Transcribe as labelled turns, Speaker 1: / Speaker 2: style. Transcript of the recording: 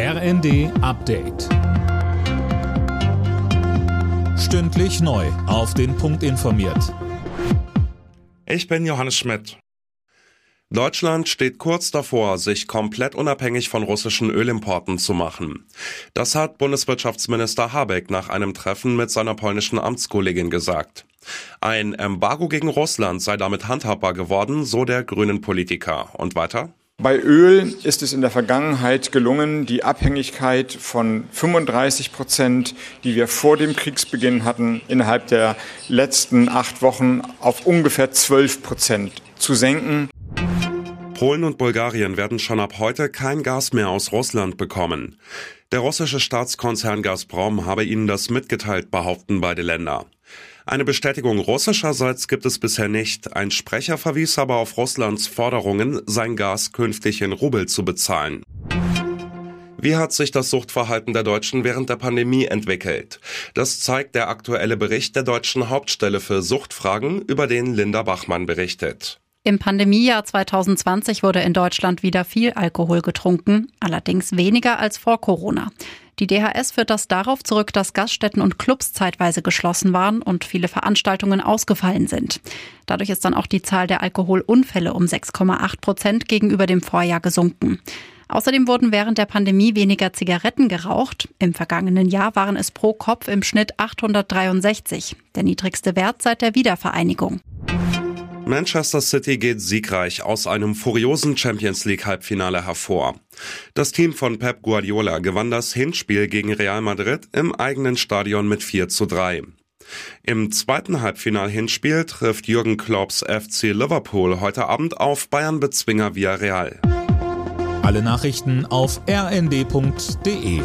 Speaker 1: RND Update. Stündlich neu. Auf den Punkt informiert.
Speaker 2: Ich bin Johannes Schmidt. Deutschland steht kurz davor, sich komplett unabhängig von russischen Ölimporten zu machen. Das hat Bundeswirtschaftsminister Habeck nach einem Treffen mit seiner polnischen Amtskollegin gesagt. Ein Embargo gegen Russland sei damit handhabbar geworden, so der grünen Politiker. Und weiter?
Speaker 3: Bei Öl ist es in der Vergangenheit gelungen, die Abhängigkeit von 35 Prozent, die wir vor dem Kriegsbeginn hatten, innerhalb der letzten acht Wochen auf ungefähr 12 Prozent zu senken.
Speaker 2: Polen und Bulgarien werden schon ab heute kein Gas mehr aus Russland bekommen. Der russische Staatskonzern Gazprom habe ihnen das mitgeteilt, behaupten beide Länder. Eine Bestätigung russischerseits gibt es bisher nicht. Ein Sprecher verwies aber auf Russlands Forderungen, sein Gas künftig in Rubel zu bezahlen. Wie hat sich das Suchtverhalten der Deutschen während der Pandemie entwickelt? Das zeigt der aktuelle Bericht der deutschen Hauptstelle für Suchtfragen, über den Linda Bachmann berichtet.
Speaker 4: Im Pandemiejahr 2020 wurde in Deutschland wieder viel Alkohol getrunken, allerdings weniger als vor Corona. Die DHS führt das darauf zurück, dass Gaststätten und Clubs zeitweise geschlossen waren und viele Veranstaltungen ausgefallen sind. Dadurch ist dann auch die Zahl der Alkoholunfälle um 6,8 Prozent gegenüber dem Vorjahr gesunken. Außerdem wurden während der Pandemie weniger Zigaretten geraucht. Im vergangenen Jahr waren es pro Kopf im Schnitt 863, der niedrigste Wert seit der Wiedervereinigung.
Speaker 2: Manchester City geht siegreich aus einem furiosen Champions League Halbfinale hervor. Das Team von Pep Guardiola gewann das Hinspiel gegen Real Madrid im eigenen Stadion mit 4 zu 3. Im zweiten Halbfinal-Hinspiel trifft Jürgen Klopps FC Liverpool heute Abend auf Bayern-Bezwinger Villarreal.
Speaker 1: Alle Nachrichten auf rnd.de